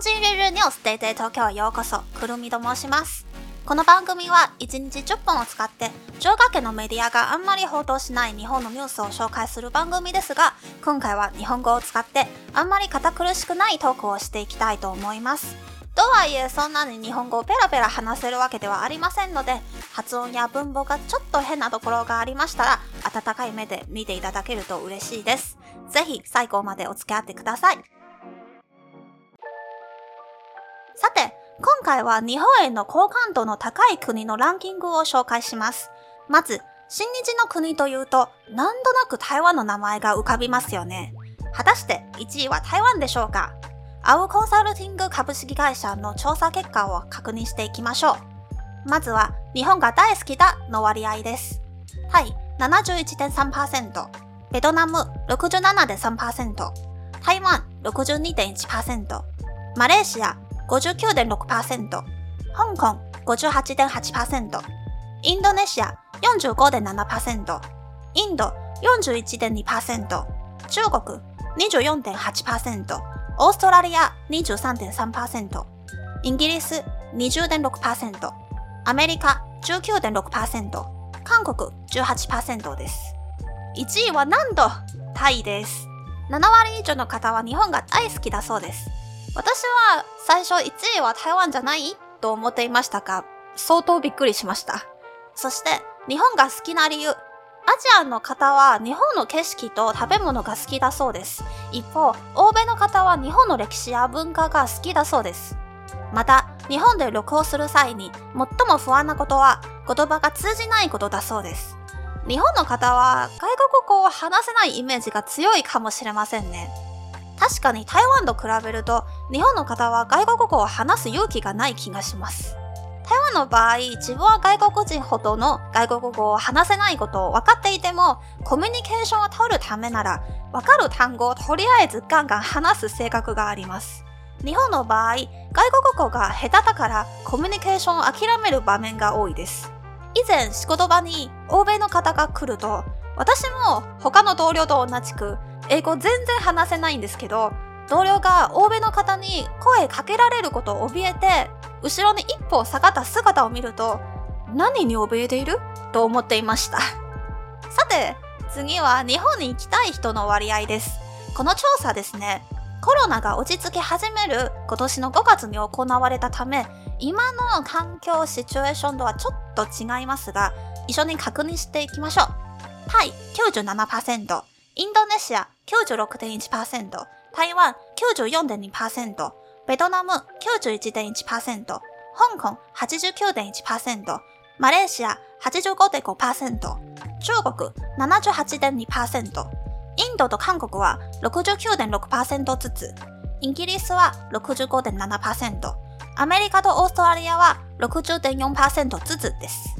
人レビューニュースデイデイ東京へようこそ、くるみと申します。この番組は1日10分を使って、上下家のメディアがあんまり報道しない日本のニュースを紹介する番組ですが、今回は日本語を使ってあんまり堅苦しくないトークをしていきたいと思います。とはいえ、そんなに日本語をペラペラ話せるわけではありませんので、発音や文法がちょっと変なところがありましたら、温かい目で見ていただけると嬉しいです。ぜひ最後までお付き合ってください。さて、今回は日本への好感度の高い国のランキングを紹介します。まず、新日の国というと、なんとなく台湾の名前が浮かびますよね。果たして1位は台湾でしょうか？アウコンサルティング株式会社の調査結果を確認していきましょう。まずは、日本が大好きだの割合です。タイ71.3%、ベトナム67.3%、台湾62.1%、マレーシア59.6%、香港58.8%、インドネシア45.7%、インド41.2%、中国24.8%、オーストラリア23.3%、イギリス20.6%、アメリカ19.6%、韓国18%です。1位はなんとタイです。7割以上の方は日本が大好きだそうです。私は最初1位は台湾じゃないと思っていましたが、相当びっくりしました。そして日本が好きな理由。アジアの方は日本の景色と食べ物が好きだそうです。一方、欧米の方は日本の歴史や文化が好きだそうです。また、日本で旅行する際に最も不安なことは言葉が通じないことだそうです。日本の方は外国語を話せないイメージが強いかもしれませんね。確かに台湾と比べると日本の方は外国語を話す勇気がない気がします。台湾の場合、自分は外国人ほどの外国語を話せないことを分かっていても、コミュニケーションを取るためなら、分かる単語をとりあえずガンガン話す性格があります。日本の場合、外国語が下手だからコミュニケーションを諦める場面が多いです。以前仕事場に欧米の方が来ると、私も他の同僚と同じく英語全然話せないんですけど、同僚が欧米の方に声かけられることを怯えて、後ろに一歩下がった姿を見ると、何に怯えている？と思っていました。さて、次は日本に行きたい人の割合です。この調査ですね、コロナが落ち着き始める今年の5月に行われたため、今の環境シチュエーションとはちょっと違いますが、一緒に確認していきましょう。タイ97%、インドネシア96.1%、台湾94.2%、ベトナム91.1%、香港89.1%、マレーシア85.5%、中国78.2%、インドと韓国は69.6%ずつ、イギリスは65.7%、アメリカとオーストラリアは60.4%ずつです。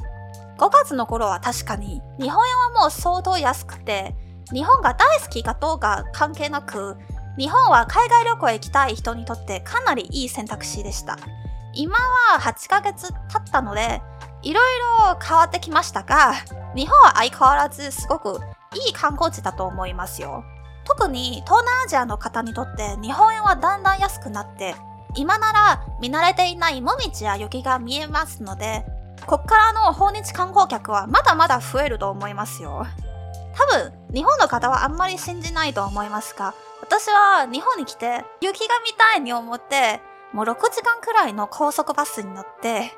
5月の頃は確かに日本円はもう相当安くて、日本が大好きかどうか関係なく、日本は海外旅行へ行きたい人にとってかなりいい選択肢でした。今は8ヶ月経ったので、いろいろ変わってきましたが、日本は相変わらずすごくいい観光地だと思いますよ。特に東南アジアの方にとって日本円はだんだん安くなって、今なら見慣れていないもみじや雪が見えますので、こっからの訪日観光客はまだまだ増えると思いますよ。多分、日本の方はあんまり信じないと思いますが、私は日本に来て雪が見たいに思って、もう6時間くらいの高速バスに乗って、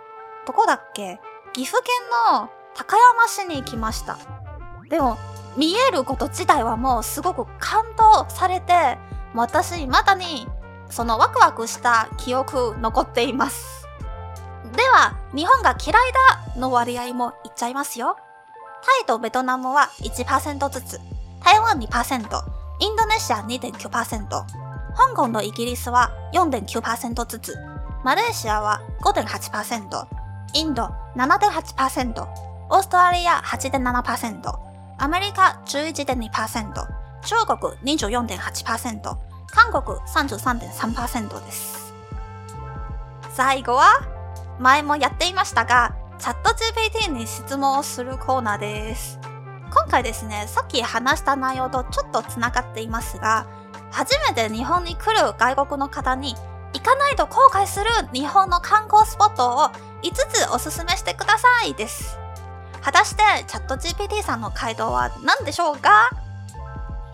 どこだっけ？岐阜県の高山市に行きました。でも、見えること自体はもうすごく感動されて、もう私未だにそのワクワクした記憶残っています。では、日本が嫌いだの割合もいっちゃいますよ。タイとベトナムは1%ずつ、台湾2%、インドネシア2.9%、香港とイギリスは4.9%ずつ、マレーシアは5.8%、インド7.8%、オーストラリア8.7%、アメリカ11.2%、中国24.8%、韓国33.3%です。最後は、前もやっていましたが、チャット GPT に質問をするコーナーです。今回ですね、さっき話した内容とちょっとつながっていますが、初めて日本に来る外国の方に、1かないと後悔する日本の観光スポットを5つおすすめしてくださいです。果たしてチャット GPT さんの回答は何でしょうか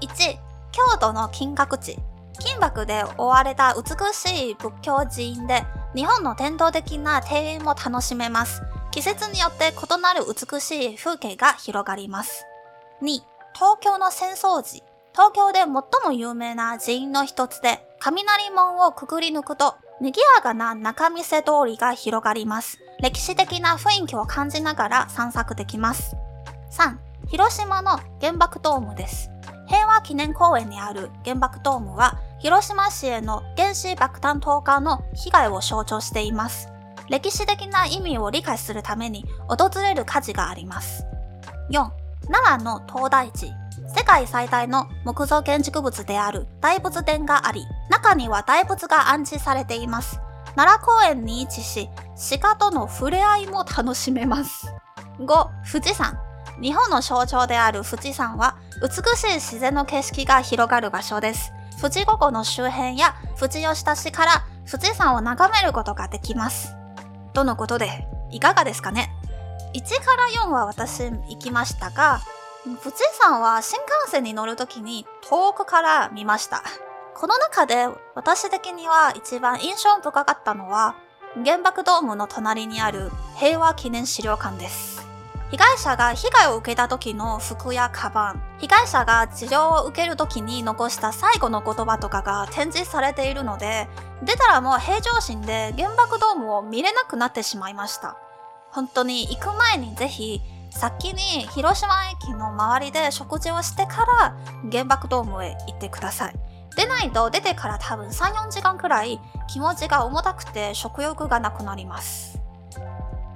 ?1、京都の金閣地。金箔で覆われた美しい仏教寺院で日本の伝統的な庭園も楽しめます。季節によって異なる美しい風景が広がります。2、東京の浅草寺。東京で最も有名な寺院の一つで、雷門をくぐり抜くと、賑やかな中見世通りが広がります。歴史的な雰囲気を感じながら散策できます。3、広島の原爆ドームです。平和記念公園にある原爆ドームは、広島市への原子爆弾投下の被害を象徴しています。歴史的な意味を理解するために訪れる価値があります。4、奈良の東大寺。世界最大の木造建築物である大仏殿があり、中には大仏が安置されています。奈良公園に位置し、鹿との触れ合いも楽しめます。5、富士山。日本の象徴である富士山は、美しい自然の景色が広がる場所です。富士五湖の周辺や富士吉田市から富士山を眺めることができます。とのことで、いかがですかね ?1 から4は私行きましたが、富士山は新幹線に乗るときに遠くから見ました。この中で私的には一番印象深かったのは、原爆ドームの隣にある平和記念資料館です。被害者が被害を受けた時の服やカバン、被害者が治療を受ける時に残した最後の言葉とかが展示されているので、出たらもう平常心で原爆ドームを見れなくなってしまいました。本当に行く前にぜひ、先に広島駅の周りで食事をしてから原爆ドームへ行ってください。でないと出てから多分3、4時間くらい気持ちが重たくて食欲がなくなります。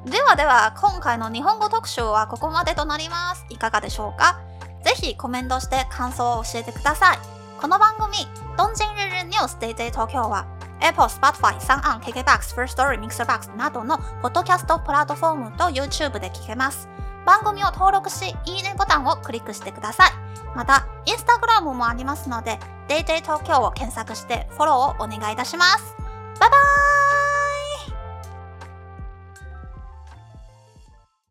ではでは、今回の日本語特集はここまでとなります。いかがでしょうか？ぜひコメントして感想を教えてください。この番組、東京日日ニュース DayDay 東京は、Apple、Spotify、サンアン、KKBOX、First Story、Mixerbox などのポッドキャストプラットフォームと YouTube で聞けます。番組を登録し、いいねボタンをクリックしてください。また、Instagram もありますので、DayDay 東京を検索してフォローをお願いいたします。バイバーイ